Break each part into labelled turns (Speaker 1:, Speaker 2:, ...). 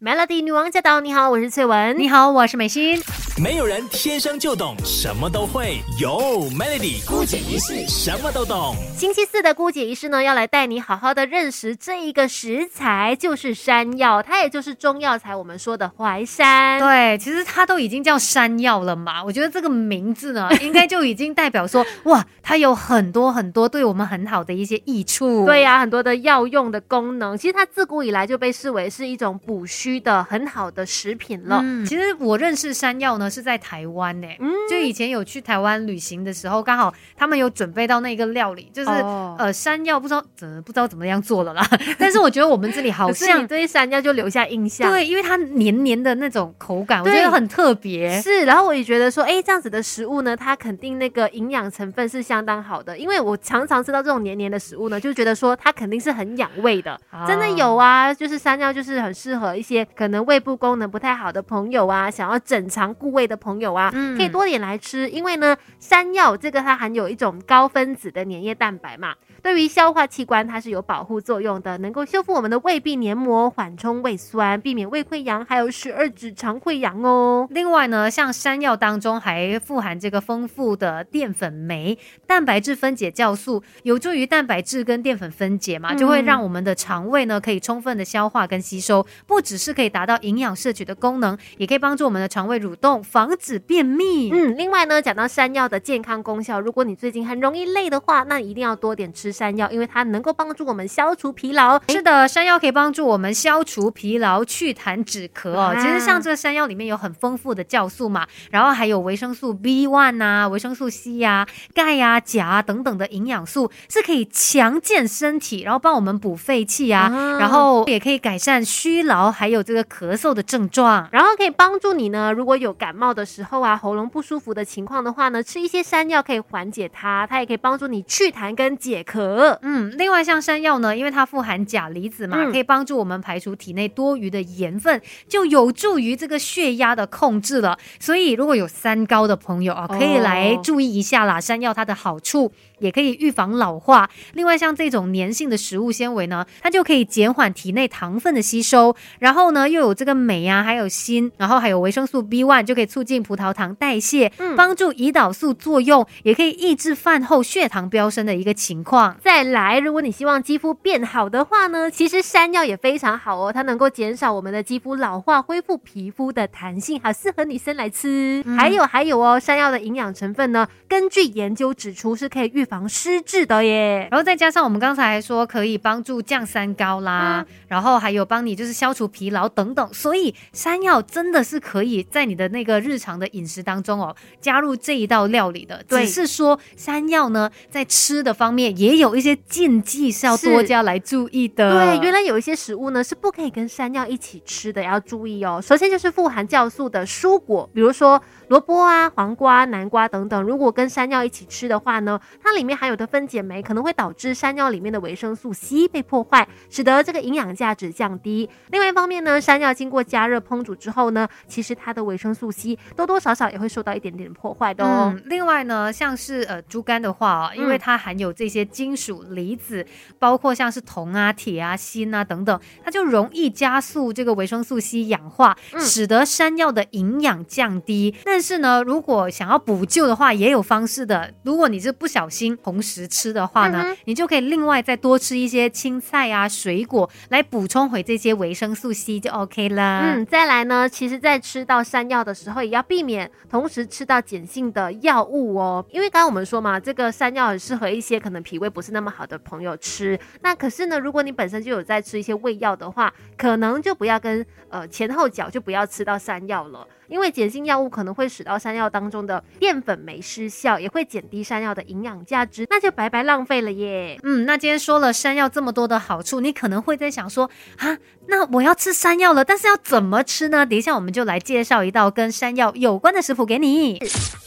Speaker 1: Melody 女王驾到！你好，我是翠文。
Speaker 2: 你好，我是美心。
Speaker 3: 没有人天生就懂什么都会，有 Melody 姑姐仪式什么都懂。
Speaker 1: 星期四的姑姐仪式呢，要来带你好好的认识这一个食材，就是山药，它也就是中药材我们说的淮山。
Speaker 2: 对，其实它都已经叫山药了嘛，我觉得这个名字呢，应该就已经代表说，哇，它有很多很多对我们很好的一些益处。
Speaker 1: 对呀，很多的药用的功能，其实它自古以来就被视为是一种补虚。的很好的食品了。
Speaker 2: 嗯，其实我认识山药呢是在台湾呢。嗯，就以前有去台湾旅行的时候，刚好他们有准备到那个料理，就是呃山药，不知道怎不知道怎么样做了啦。但是我觉得我们这里好像
Speaker 1: 对山药就留下印象。
Speaker 2: 对，因为它黏黏的那种口感，我觉得很特别。
Speaker 1: 是，然后我也觉得说，哎，这样子的食物呢，它肯定那个营养成分是相当好的。因为我常常吃到这种黏黏的食物呢，就觉得说它肯定是很养胃的。真的有啊，就是山药就是很适合一些。可能胃部功能不太好的朋友啊，想要整肠固胃的朋友啊，可以多点来吃，因为呢，山药这个它含有一种高分子的粘液蛋白嘛。对于消化器官，它是有保护作用的，能够修复我们的胃壁黏膜，缓冲胃酸，避免胃溃疡，还有十二指肠溃疡哦。
Speaker 2: 另外呢，像山药当中还富含这个丰富的淀粉酶、蛋白质分解酵素，有助于蛋白质跟淀粉分解嘛，就会让我们的肠胃呢可以充分的消化跟吸收，不只是可以达到营养摄取的功能，也可以帮助我们的肠胃蠕动，防止便秘。
Speaker 1: 嗯，另外呢，讲到山药的健康功效，如果你最近很容易累的话，那一定要多点吃。山药，因为它能够帮助我们消除疲劳。
Speaker 2: 是的，山药可以帮助我们消除疲劳、祛痰止咳哦。其实像这个山药里面有很丰富的酵素嘛，然后还有维生素 B one 啊、维生素 C 呀、钙呀、钾啊等等的营养素，是可以强健身体，然后帮我们补肺气啊，然后也可以改善虚劳，还有这个咳嗽的症状，
Speaker 1: 然后可以帮助你呢。如果有感冒的时候啊，喉咙不舒服的情况的话呢，吃一些山药可以缓解它，它也可以帮助你祛痰跟解渴。
Speaker 2: 嗯，另外像山药呢，因为它富含钾离子嘛，可以帮助我们排除体内多余的盐分，就有助于这个血压的控制了。所以如果有三高的朋友啊，可以来注意一下啦。山药它的好处也可以预防老化。另外像这种粘性的食物纤维呢，它就可以减缓体内糖分的吸收。然后呢，又有这个镁啊，还有锌，然后还有维生素 B one，就可以促进葡萄糖代谢，嗯帮助胰岛素作用，也可以抑制饭后血糖飙升的一个情况。
Speaker 1: 再来，如果你希望肌肤变好的话呢，其实山药也非常好哦，它能够减少我们的肌肤老化，恢复皮肤的弹性，好适合女生来吃。还有还有哦，山药的营养成分呢，根据研究指出是可以预防失智的耶。
Speaker 2: 然后再加上我们刚才还说可以帮助降三高啦，然后还有帮你就是消除疲劳等等，所以山药真的是可以在你的那个日常的饮食当中哦，加入这一道料理的。只是说山药呢，在吃的方面也。有一些禁忌是要多加来注意的。
Speaker 1: 对，原来有一些食物呢是不可以跟山药一起吃的，要注意哦。首先就是富含酵素的蔬果，比如说萝卜啊、黄瓜、南瓜等等。如果跟山药一起吃的话呢，它里面含有的分解酶可能会导致山药里面的维生素 C 被破坏，使得这个营养价值降低。另外一方面呢，山药经过加热烹煮之后呢，其实它的维生素多多少少也会受到一点点破坏的哦。
Speaker 2: 另外呢，像是呃猪肝的话啊，因为它含有这些金。金属离子包括像是铜啊、铁啊、锌啊等等，它就容易加速这个维生素 C 氧化，使得山药的营养降低。但是呢，如果想要补救的话，也有方式的。如果你是不小心同时吃的话呢，你就可以另外再多吃一些青菜啊、水果来补充回这些维生素 C 就 OK 了。
Speaker 1: 嗯，再来呢，其实在吃到山药的时候，也要避免同时吃到碱性的药物哦，因为刚刚我们说嘛，这个山药很适合一些可能脾胃不是那么好的朋友吃，那可是呢，如果你本身就有在吃一些胃药的话，可能就不要跟呃前后脚就不要吃到山药了。因为碱性药物可能会使到山药当中的淀粉酶失效，也会减低山药的营养价值，那就白白浪费了耶。
Speaker 2: 嗯，那今天说了山药这么多的好处，你可能会在想说啊，那我要吃山药了，但是要怎么吃呢？等一下我们就来介绍一道跟山药有关的食谱给你。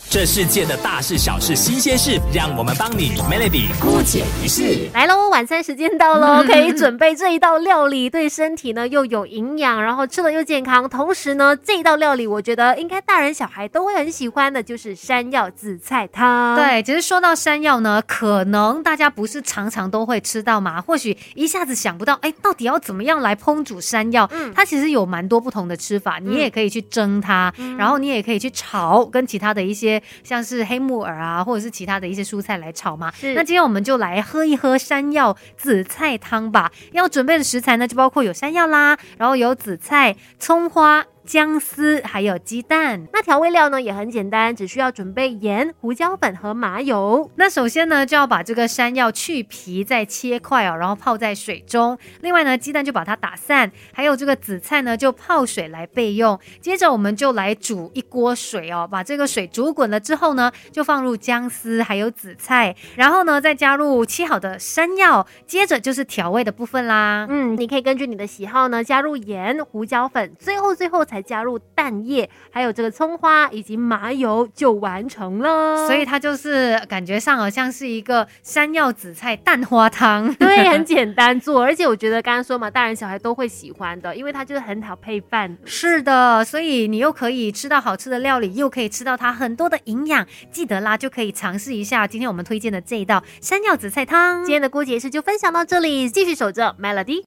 Speaker 3: 这世界的大事小事新鲜事，让我们帮你 Melody 姑解一事。
Speaker 1: 来喽，晚餐时间到喽，可以准备这一道料理，对身体呢又有营养，然后吃了又健康，同时呢这一道料理我觉得应该大人小孩都会很喜欢的，就是山药紫菜汤。
Speaker 2: 对，其实说到山药呢，可能大家不是常常都会吃到嘛，或许一下子想不到，哎，到底要怎么样来烹煮山药？嗯，它其实有蛮多不同的吃法，你也可以去蒸它，然后你也可以去炒，跟其他的一些像是黑木耳啊，或者是其他的一些蔬菜来炒嘛。那今天我们就来喝一喝山药紫菜汤吧。要准备的食材呢，就包括有山药啦，然后有紫菜、葱花。姜丝还有鸡蛋，
Speaker 1: 那调味料呢也很简单，只需要准备盐、胡椒粉和麻油。
Speaker 2: 那首先呢就要把这个山药去皮，再切块哦，然后泡在水中。另外呢，鸡蛋就把它打散，还有这个紫菜呢就泡水来备用。接着我们就来煮一锅水哦，把这个水煮滚了之后呢，就放入姜丝还有紫菜，然后呢再加入切好的山药，接着就是调味的部分啦。
Speaker 1: 嗯，你可以根据你的喜好呢加入盐、胡椒粉，最后最后。才加入蛋液，还有这个葱花以及麻油就完成了。
Speaker 2: 所以它就是感觉上好像是一个山药紫菜蛋花汤。
Speaker 1: 对，很简单做，而且我觉得刚刚说嘛，大人小孩都会喜欢的，因为它就是很好配饭。
Speaker 2: 是的，所以你又可以吃到好吃的料理，又可以吃到它很多的营养。记得啦，就可以尝试一下今天我们推荐的这一道山药紫菜汤。
Speaker 1: 今天的郭姐是就分享到这里，继续守着 Melody。